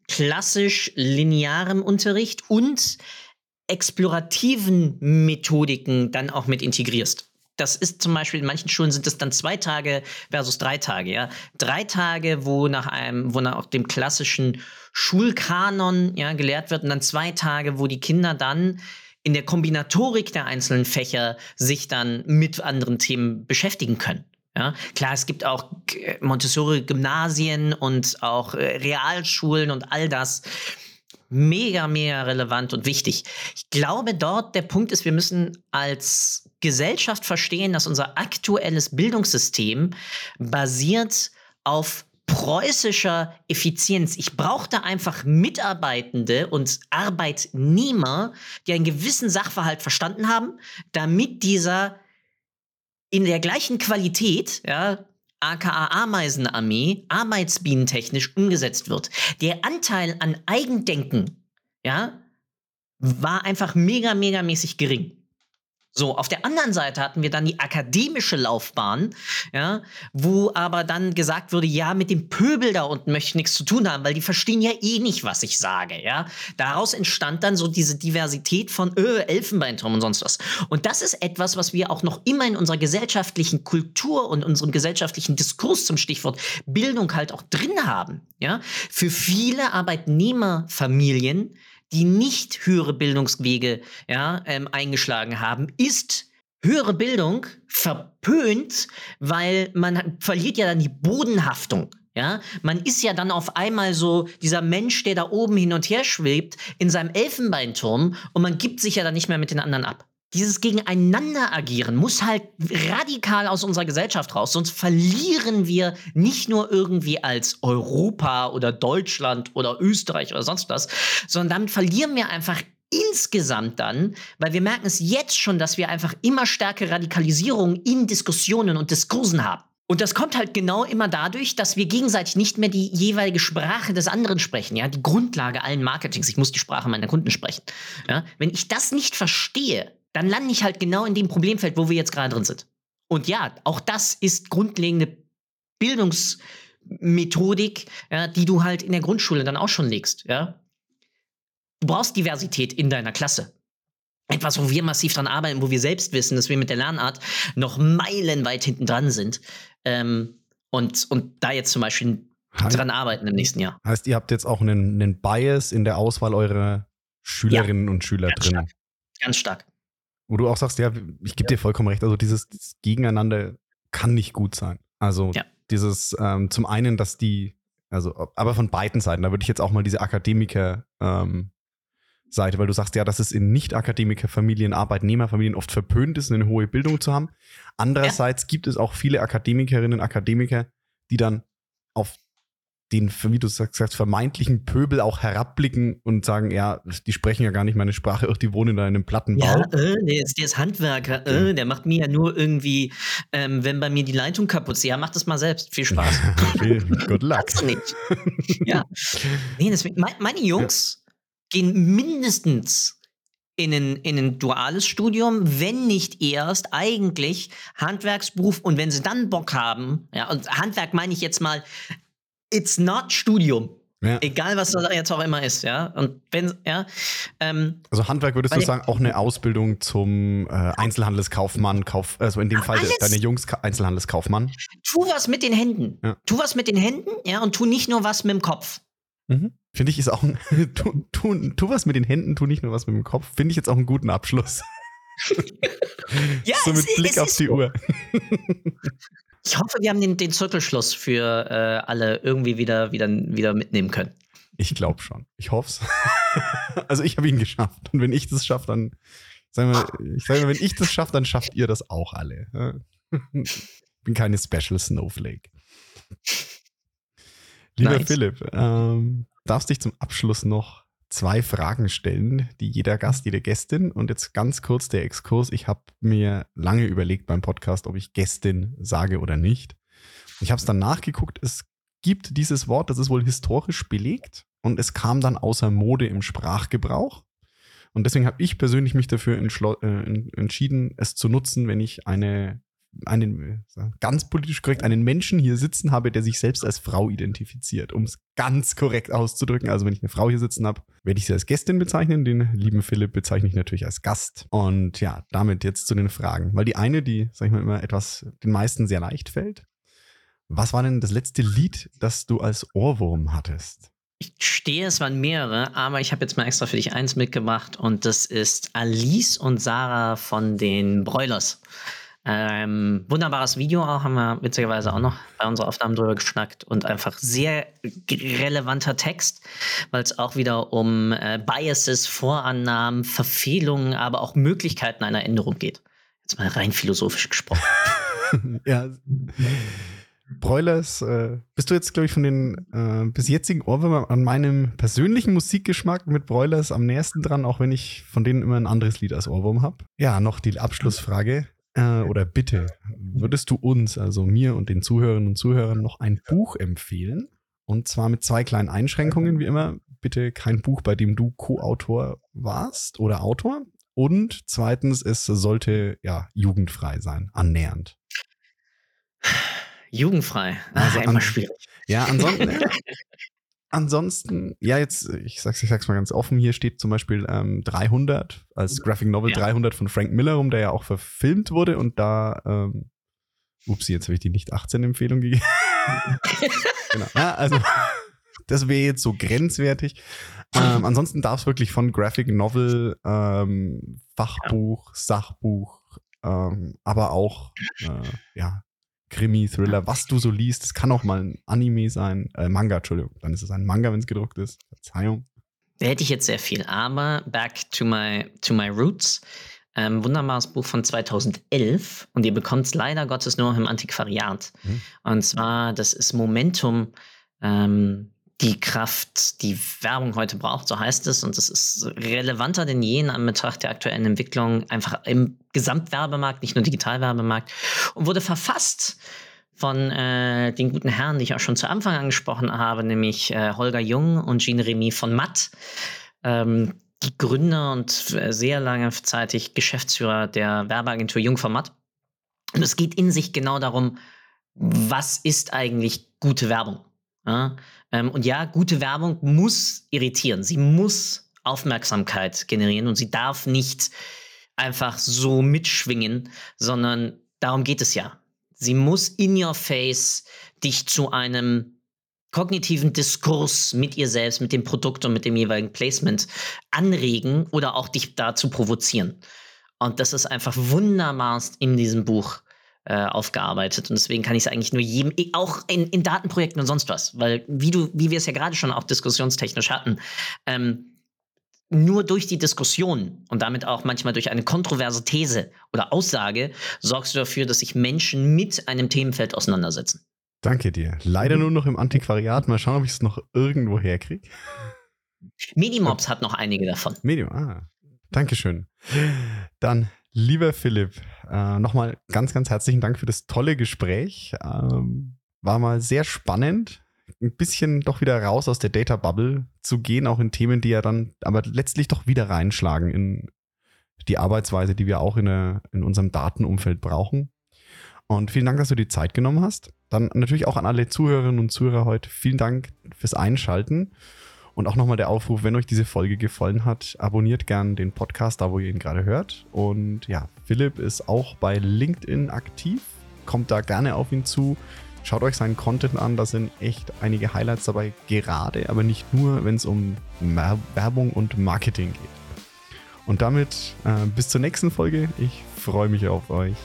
klassisch linearem Unterricht und explorativen Methodiken dann auch mit integrierst. Das ist zum Beispiel in manchen Schulen sind es dann zwei Tage versus drei Tage, ja. Drei Tage, wo nach einem, wo nach dem klassischen Schulkanon ja, gelehrt wird, und dann zwei Tage, wo die Kinder dann in der Kombinatorik der einzelnen Fächer sich dann mit anderen Themen beschäftigen können. Ja, klar, es gibt auch Montessori-Gymnasien und auch äh, Realschulen und all das mega, mega relevant und wichtig. Ich glaube, dort der Punkt ist, wir müssen als Gesellschaft verstehen, dass unser aktuelles Bildungssystem basiert auf preußischer Effizienz. Ich brauchte einfach Mitarbeitende und Arbeitnehmer, die einen gewissen Sachverhalt verstanden haben, damit dieser in der gleichen Qualität, ja, aka Ameisenarmee, arbeitsbienentechnisch umgesetzt wird. Der Anteil an Eigendenken, ja, war einfach mega, mega mäßig gering. So, auf der anderen Seite hatten wir dann die akademische Laufbahn, ja, wo aber dann gesagt wurde, ja, mit dem Pöbel da unten möchte ich nichts zu tun haben, weil die verstehen ja eh nicht, was ich sage, ja. Daraus entstand dann so diese Diversität von öh, Elfenbeinturm und sonst was. Und das ist etwas, was wir auch noch immer in unserer gesellschaftlichen Kultur und unserem gesellschaftlichen Diskurs zum Stichwort Bildung halt auch drin haben, ja. Für viele Arbeitnehmerfamilien die nicht höhere Bildungswege ja, ähm, eingeschlagen haben, ist höhere Bildung verpönt, weil man verliert ja dann die Bodenhaftung. Ja, man ist ja dann auf einmal so dieser Mensch, der da oben hin und her schwebt in seinem Elfenbeinturm und man gibt sich ja dann nicht mehr mit den anderen ab dieses Gegeneinander agieren muss halt radikal aus unserer Gesellschaft raus, sonst verlieren wir nicht nur irgendwie als Europa oder Deutschland oder Österreich oder sonst was, sondern damit verlieren wir einfach insgesamt dann, weil wir merken es jetzt schon, dass wir einfach immer stärkere Radikalisierung in Diskussionen und Diskursen haben. Und das kommt halt genau immer dadurch, dass wir gegenseitig nicht mehr die jeweilige Sprache des anderen sprechen. Ja, die Grundlage allen Marketings. Ich muss die Sprache meiner Kunden sprechen. Ja, wenn ich das nicht verstehe, dann lande ich halt genau in dem Problemfeld, wo wir jetzt gerade drin sind. Und ja, auch das ist grundlegende Bildungsmethodik, ja, die du halt in der Grundschule dann auch schon legst. Ja, du brauchst Diversität in deiner Klasse etwas, wo wir massiv dran arbeiten, wo wir selbst wissen, dass wir mit der Lernart noch meilenweit hinten dran sind. Ähm, und, und da jetzt zum Beispiel heißt, dran arbeiten im nächsten Jahr. Heißt, ihr habt jetzt auch einen, einen Bias in der Auswahl eurer Schülerinnen ja, und Schüler ganz drin. Stark. Ganz stark. Wo du auch sagst, ja, ich gebe dir vollkommen recht, also dieses, dieses, Gegeneinander kann nicht gut sein. Also ja. dieses ähm, zum einen, dass die, also, aber von beiden Seiten, da würde ich jetzt auch mal diese Akademiker ähm, Seite, weil du sagst ja, dass es in Nicht-Akademiker-Familien, Arbeitnehmerfamilien oft verpönt ist, eine hohe Bildung zu haben. Andererseits ja. gibt es auch viele Akademikerinnen und Akademiker, die dann auf den, wie du sagst, vermeintlichen Pöbel auch herabblicken und sagen, ja, die sprechen ja gar nicht meine Sprache, [LAUGHS] die wohnen in einem Plattenbau. Ja, äh, der, ist, der ist Handwerker, äh, der macht mir ja nur irgendwie, ähm, wenn bei mir die Leitung kaputt ist, ja, mach das mal selbst. Viel Spaß. [LAUGHS] Good luck. nicht. [LAUGHS] ja. Nee, deswegen, meine Jungs, gehen mindestens in ein, in ein duales Studium, wenn nicht erst eigentlich Handwerksberuf und wenn sie dann Bock haben, ja, und Handwerk meine ich jetzt mal, it's not Studium. Ja. Egal, was das jetzt auch immer ist, ja. Und wenn, ja. Ähm, also Handwerk würdest du sagen, auch eine Ausbildung zum äh, Einzelhandelskaufmann, Kauf, also in dem Fall deine Jungs Einzelhandelskaufmann. Tu was mit den Händen. Ja. Tu was mit den Händen, ja, und tu nicht nur was mit dem Kopf. Mhm. Finde ich ist auch ein, [LAUGHS] tu, tu, tu was mit den Händen, tu nicht nur was mit dem Kopf. Finde ich jetzt auch einen guten Abschluss. [LAUGHS] ja, so mit es, Blick es auf die so. Uhr. [LAUGHS] ich hoffe, wir haben den, den Zirkelschluss für äh, alle irgendwie wieder, wieder, wieder mitnehmen können. Ich glaube schon. Ich hoffe es. [LAUGHS] also ich habe ihn geschafft. Und wenn ich das schaffe, dann sagen wir, ich sage mal, wenn ich das schaffe, dann schafft ihr das auch alle. Ich bin keine Special Snowflake. Lieber nice. Philipp, ähm, darfst dich zum Abschluss noch zwei Fragen stellen, die jeder Gast, jede Gästin. Und jetzt ganz kurz der Exkurs. Ich habe mir lange überlegt beim Podcast, ob ich Gästin sage oder nicht. Ich habe es dann nachgeguckt. Es gibt dieses Wort, das ist wohl historisch belegt und es kam dann außer Mode im Sprachgebrauch. Und deswegen habe ich persönlich mich dafür äh, entschieden, es zu nutzen, wenn ich eine einen, ganz politisch korrekt, einen Menschen hier sitzen habe, der sich selbst als Frau identifiziert, um es ganz korrekt auszudrücken. Also wenn ich eine Frau hier sitzen habe, werde ich sie als Gästin bezeichnen. Den lieben Philipp bezeichne ich natürlich als Gast. Und ja, damit jetzt zu den Fragen. Weil die eine, die, sag ich mal, immer etwas den meisten sehr leicht fällt. Was war denn das letzte Lied, das du als Ohrwurm hattest? Ich stehe, es waren mehrere, aber ich habe jetzt mal extra für dich eins mitgemacht und das ist Alice und Sarah von den Broilers. Ähm, wunderbares Video auch, haben wir witzigerweise auch noch bei unserer Aufnahme drüber geschnackt und einfach sehr relevanter Text, weil es auch wieder um äh, Biases, Vorannahmen, Verfehlungen, aber auch Möglichkeiten einer Änderung geht. Jetzt mal rein philosophisch gesprochen. [LAUGHS] ja. Broilers, äh, bist du jetzt, glaube ich, von den äh, bis jetzigen Ohrwürmern an meinem persönlichen Musikgeschmack mit Broilers am nächsten dran, auch wenn ich von denen immer ein anderes Lied als Ohrwurm habe? Ja, noch die Abschlussfrage äh, oder bitte, würdest du uns, also mir und den Zuhörerinnen und Zuhörern, noch ein Buch empfehlen? Und zwar mit zwei kleinen Einschränkungen, wie immer. Bitte kein Buch, bei dem du Co-Autor warst oder Autor. Und zweitens, es sollte ja jugendfrei sein, annähernd. Jugendfrei. Ah, also immer schwierig. Ja, ansonsten, [LAUGHS] Ansonsten, ja, jetzt, ich sag's, ich sag's mal ganz offen, hier steht zum Beispiel ähm, 300 als Graphic Novel ja. 300 von Frank Miller rum, der ja auch verfilmt wurde und da, ähm, upsie, jetzt habe ich die nicht 18 Empfehlung gegeben. [LAUGHS] genau. Ja, also, das wäre jetzt so grenzwertig. Ähm, ansonsten darf es wirklich von Graphic Novel, ähm, Fachbuch, Sachbuch, ähm, aber auch, äh, ja, Krimi, Thriller, was du so liest. Es kann auch mal ein Anime sein, äh, Manga, Entschuldigung. Dann ist es ein Manga, wenn es gedruckt ist. Verzeihung. Da hätte ich jetzt sehr viel, aber back to my, to my roots. Ähm, wunderbares Buch von 2011 und ihr bekommt es leider Gottes nur im Antiquariat. Mhm. Und zwar, das ist Momentum, ähm, die Kraft, die Werbung heute braucht, so heißt es. Und es ist relevanter denn je in Anbetracht der aktuellen Entwicklung, einfach im Gesamtwerbemarkt, nicht nur Digitalwerbemarkt, und wurde verfasst von äh, den guten Herren, die ich auch schon zu Anfang angesprochen habe, nämlich äh, Holger Jung und Jean Remy von Matt. Ähm, die Gründer und äh, sehr lange zeitig Geschäftsführer der Werbeagentur Jung von Matt. Und es geht in sich genau darum, was ist eigentlich gute Werbung? Ja? Ähm, und ja, gute Werbung muss irritieren. Sie muss Aufmerksamkeit generieren und sie darf nicht einfach so mitschwingen, sondern darum geht es ja. Sie muss in your face dich zu einem kognitiven Diskurs mit ihr selbst, mit dem Produkt und mit dem jeweiligen Placement anregen oder auch dich dazu provozieren. Und das ist einfach wunderbarst in diesem Buch äh, aufgearbeitet. Und deswegen kann ich es eigentlich nur jedem, auch in, in, Datenprojekten und sonst was, weil wie du, wie wir es ja gerade schon auch diskussionstechnisch hatten, ähm, nur durch die Diskussion und damit auch manchmal durch eine kontroverse These oder Aussage sorgst du dafür, dass sich Menschen mit einem Themenfeld auseinandersetzen. Danke dir. Leider nur noch im Antiquariat. Mal schauen, ob ich es noch irgendwo herkriege. Medimobs hat noch einige davon. Medium, ah. Dankeschön. Dann, lieber Philipp, äh, nochmal ganz, ganz herzlichen Dank für das tolle Gespräch. Ähm, war mal sehr spannend ein bisschen doch wieder raus aus der Data Bubble zu gehen, auch in Themen, die ja dann aber letztlich doch wieder reinschlagen in die Arbeitsweise, die wir auch in, der, in unserem Datenumfeld brauchen. Und vielen Dank, dass du die Zeit genommen hast. Dann natürlich auch an alle Zuhörerinnen und Zuhörer heute. Vielen Dank fürs Einschalten. Und auch nochmal der Aufruf, wenn euch diese Folge gefallen hat, abonniert gern den Podcast, da wo ihr ihn gerade hört. Und ja, Philipp ist auch bei LinkedIn aktiv. Kommt da gerne auf ihn zu. Schaut euch seinen Content an, da sind echt einige Highlights dabei, gerade, aber nicht nur, wenn es um Werbung und Marketing geht. Und damit äh, bis zur nächsten Folge. Ich freue mich auf euch.